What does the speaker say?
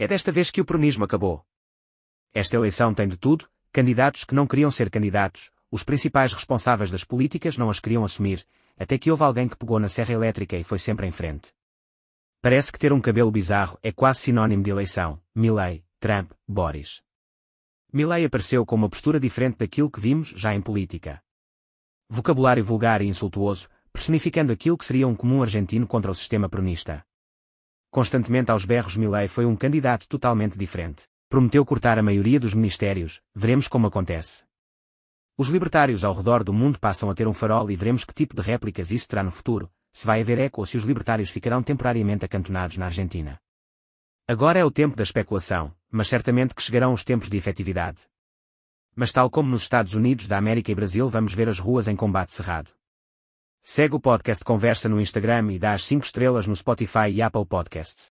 É desta vez que o pronismo acabou. Esta eleição tem de tudo, candidatos que não queriam ser candidatos, os principais responsáveis das políticas não as queriam assumir, até que houve alguém que pegou na serra elétrica e foi sempre em frente. Parece que ter um cabelo bizarro é quase sinónimo de eleição. Milley, Trump, Boris. Milley apareceu com uma postura diferente daquilo que vimos já em política. Vocabulário vulgar e insultuoso, personificando aquilo que seria um comum argentino contra o sistema pronista. Constantemente aos berros Milley foi um candidato totalmente diferente. Prometeu cortar a maioria dos ministérios, veremos como acontece. Os libertários ao redor do mundo passam a ter um farol e veremos que tipo de réplicas isso terá no futuro, se vai haver eco ou se os libertários ficarão temporariamente acantonados na Argentina. Agora é o tempo da especulação, mas certamente que chegarão os tempos de efetividade. Mas tal como nos Estados Unidos da América e Brasil vamos ver as ruas em combate cerrado. Segue o podcast Conversa no Instagram e dá as 5 estrelas no Spotify e Apple Podcasts.